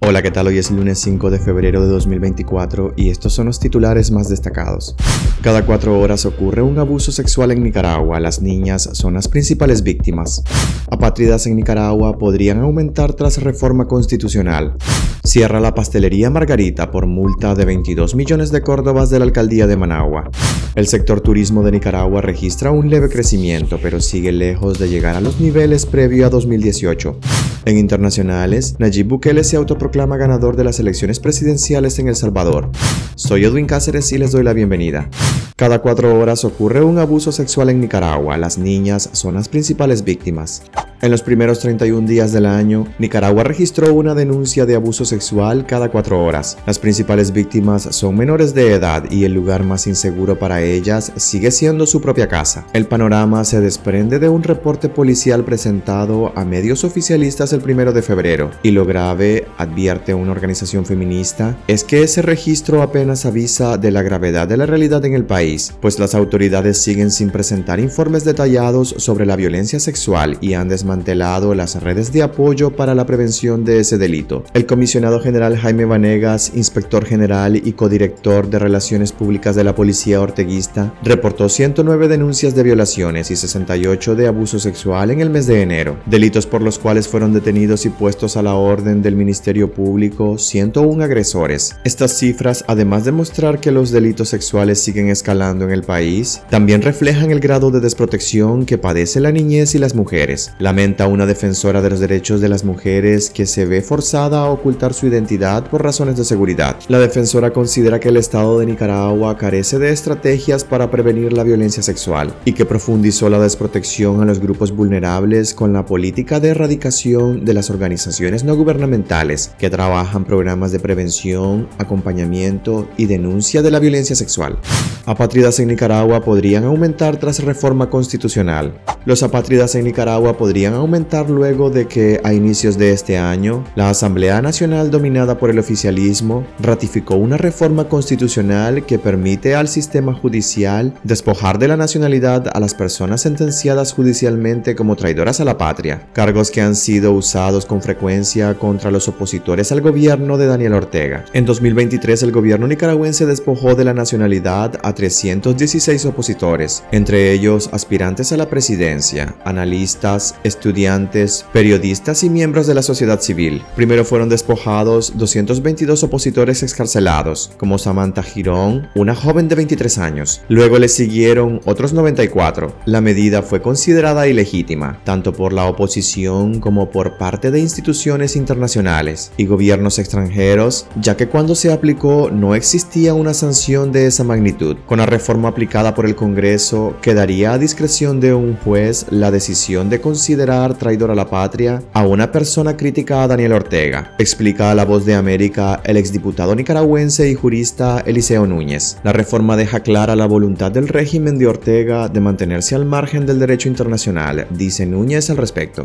Hola, ¿qué tal? Hoy es lunes 5 de febrero de 2024 y estos son los titulares más destacados. Cada cuatro horas ocurre un abuso sexual en Nicaragua. Las niñas son las principales víctimas. Apátridas en Nicaragua podrían aumentar tras reforma constitucional. Cierra la pastelería Margarita por multa de 22 millones de córdobas de la alcaldía de Managua. El sector turismo de Nicaragua registra un leve crecimiento, pero sigue lejos de llegar a los niveles previo a 2018. En internacionales, Nayib Bukele se autoproclama ganador de las elecciones presidenciales en El Salvador. Soy Edwin Cáceres y les doy la bienvenida. Cada cuatro horas ocurre un abuso sexual en Nicaragua. Las niñas son las principales víctimas. En los primeros 31 días del año, Nicaragua registró una denuncia de abuso sexual cada cuatro horas. Las principales víctimas son menores de edad y el lugar más inseguro para ellas sigue siendo su propia casa. El panorama se desprende de un reporte policial presentado a medios oficialistas el primero de febrero. Y lo grave, advierte una organización feminista, es que ese registro apenas avisa de la gravedad de la realidad en el país, pues las autoridades siguen sin presentar informes detallados sobre la violencia sexual y han desmantelado desmantelado las redes de apoyo para la prevención de ese delito. El comisionado general Jaime Vanegas, inspector general y codirector de Relaciones Públicas de la Policía Orteguista, reportó 109 denuncias de violaciones y 68 de abuso sexual en el mes de enero, delitos por los cuales fueron detenidos y puestos a la orden del Ministerio Público 101 agresores. Estas cifras, además de mostrar que los delitos sexuales siguen escalando en el país, también reflejan el grado de desprotección que padece la niñez y las mujeres, una defensora de los derechos de las mujeres que se ve forzada a ocultar su identidad por razones de seguridad. La defensora considera que el Estado de Nicaragua carece de estrategias para prevenir la violencia sexual y que profundizó la desprotección a los grupos vulnerables con la política de erradicación de las organizaciones no gubernamentales que trabajan programas de prevención, acompañamiento y denuncia de la violencia sexual. Apátridas en Nicaragua podrían aumentar tras reforma constitucional. Los apátridas en Nicaragua podrían aumentar luego de que a inicios de este año la Asamblea Nacional dominada por el oficialismo ratificó una reforma constitucional que permite al sistema judicial despojar de la nacionalidad a las personas sentenciadas judicialmente como traidoras a la patria, cargos que han sido usados con frecuencia contra los opositores al gobierno de Daniel Ortega. En 2023 el gobierno nicaragüense despojó de la nacionalidad a 316 opositores, entre ellos aspirantes a la presidencia, analistas, estudiantes, periodistas y miembros de la sociedad civil. Primero fueron despojados 222 opositores excarcelados, como Samantha Girón, una joven de 23 años. Luego le siguieron otros 94. La medida fue considerada ilegítima, tanto por la oposición como por parte de instituciones internacionales y gobiernos extranjeros, ya que cuando se aplicó no existía una sanción de esa magnitud. Con la reforma aplicada por el Congreso, quedaría a discreción de un juez la decisión de considerar traidor a la patria a una persona crítica a Daniel Ortega, explica a La Voz de América el exdiputado nicaragüense y jurista Eliseo Núñez. La reforma deja clara la voluntad del régimen de Ortega de mantenerse al margen del derecho internacional, dice Núñez al respecto.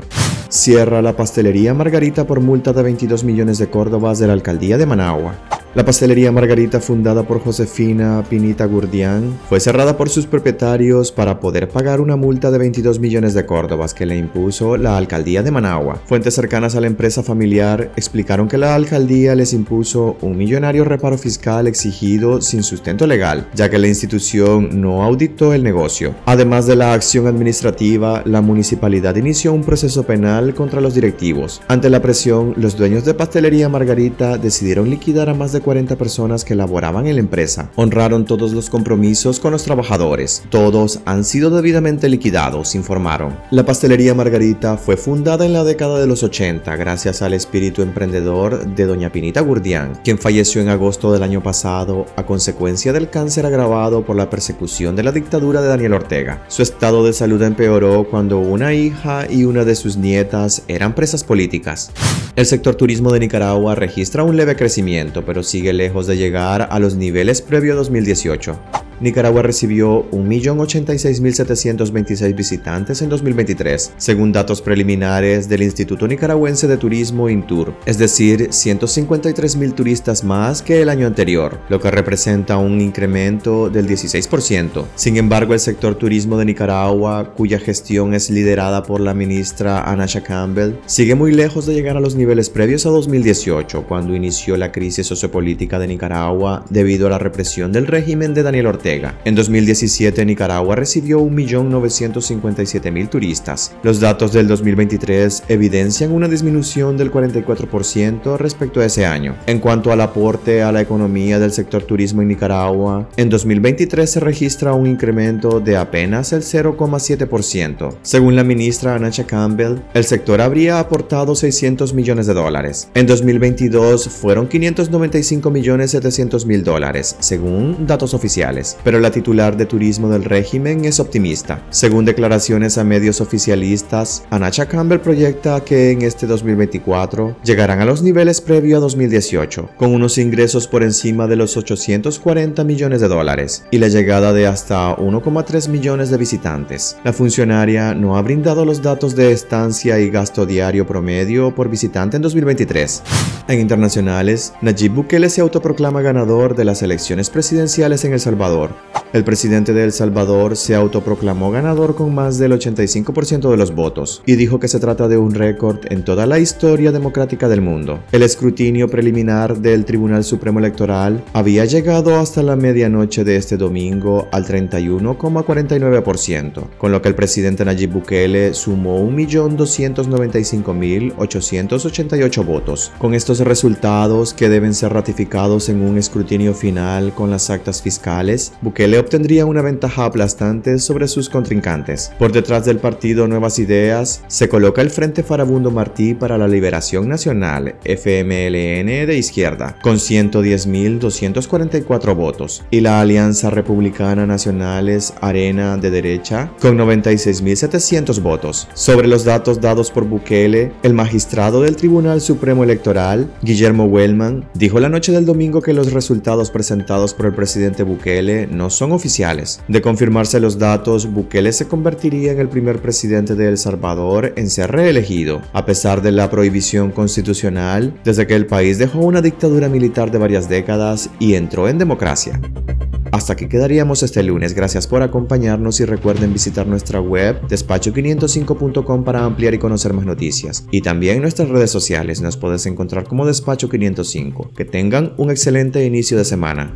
Cierra la pastelería Margarita por multa de 22 millones de córdobas de la alcaldía de Managua. La pastelería Margarita, fundada por Josefina Pinita Gurdián, fue cerrada por sus propietarios para poder pagar una multa de 22 millones de córdobas que le impuso la alcaldía de Managua. Fuentes cercanas a la empresa familiar explicaron que la alcaldía les impuso un millonario reparo fiscal exigido sin sustento legal, ya que la institución no auditó el negocio. Además de la acción administrativa, la municipalidad inició un proceso penal contra los directivos. Ante la presión, los dueños de Pastelería Margarita decidieron liquidar a más de 40 personas que laboraban en la empresa. Honraron todos los compromisos con los trabajadores. Todos han sido debidamente liquidados, informaron. La pastelería Margarita fue fundada en la década de los 80 gracias al espíritu emprendedor de doña Pinita Gurdián, quien falleció en agosto del año pasado a consecuencia del cáncer agravado por la persecución de la dictadura de Daniel Ortega. Su estado de salud empeoró cuando una hija y una de sus nietas eran presas políticas. El sector turismo de Nicaragua registra un leve crecimiento, pero sigue lejos de llegar a los niveles previo a 2018. Nicaragua recibió 1.086.726 visitantes en 2023, según datos preliminares del Instituto Nicaragüense de Turismo INTUR, es decir, 153.000 turistas más que el año anterior, lo que representa un incremento del 16%. Sin embargo, el sector turismo de Nicaragua, cuya gestión es liderada por la ministra Anasha Campbell, sigue muy lejos de llegar a los niveles previos a 2018, cuando inició la crisis sociopolítica de Nicaragua debido a la represión del régimen de Daniel Ortega. En 2017, Nicaragua recibió 1.957.000 turistas. Los datos del 2023 evidencian una disminución del 44% respecto a ese año. En cuanto al aporte a la economía del sector turismo en Nicaragua, en 2023 se registra un incremento de apenas el 0,7%. Según la ministra Anacha Campbell, el sector habría aportado 600 millones de dólares. En 2022 fueron 595 millones 700 mil dólares, según datos oficiales, pero la titular de turismo del régimen es optimista. Según declaraciones a medios oficialistas, Anacha Campbell proyecta que en este 2024 llegarán a los niveles previo a 2018, con unos ingresos por encima de los 840 millones de dólares y la llegada de hasta 1,3 millones de visitantes. La funcionaria no ha brindado los datos de estancia y gasto diario promedio por visitante en 2023. En internacionales, Nayib Bukele se autoproclama ganador de las elecciones presidenciales en El Salvador favor. El presidente de El Salvador se autoproclamó ganador con más del 85% de los votos y dijo que se trata de un récord en toda la historia democrática del mundo. El escrutinio preliminar del Tribunal Supremo Electoral había llegado hasta la medianoche de este domingo al 31,49%, con lo que el presidente Nayib Bukele sumó 1.295.888 votos. Con estos resultados, que deben ser ratificados en un escrutinio final con las actas fiscales, Bukele obtendría una ventaja aplastante sobre sus contrincantes. Por detrás del partido Nuevas Ideas se coloca el Frente Farabundo Martí para la Liberación Nacional, FMLN de izquierda, con 110.244 votos, y la Alianza Republicana Nacionales Arena de derecha con 96.700 votos. Sobre los datos dados por Bukele, el magistrado del Tribunal Supremo Electoral, Guillermo Wellman, dijo la noche del domingo que los resultados presentados por el presidente Bukele no son oficiales. De confirmarse los datos, Bukele se convertiría en el primer presidente de El Salvador en ser reelegido, a pesar de la prohibición constitucional desde que el país dejó una dictadura militar de varias décadas y entró en democracia. Hasta aquí quedaríamos este lunes. Gracias por acompañarnos y recuerden visitar nuestra web despacho505.com para ampliar y conocer más noticias. Y también nuestras redes sociales nos puedes encontrar como Despacho 505. Que tengan un excelente inicio de semana.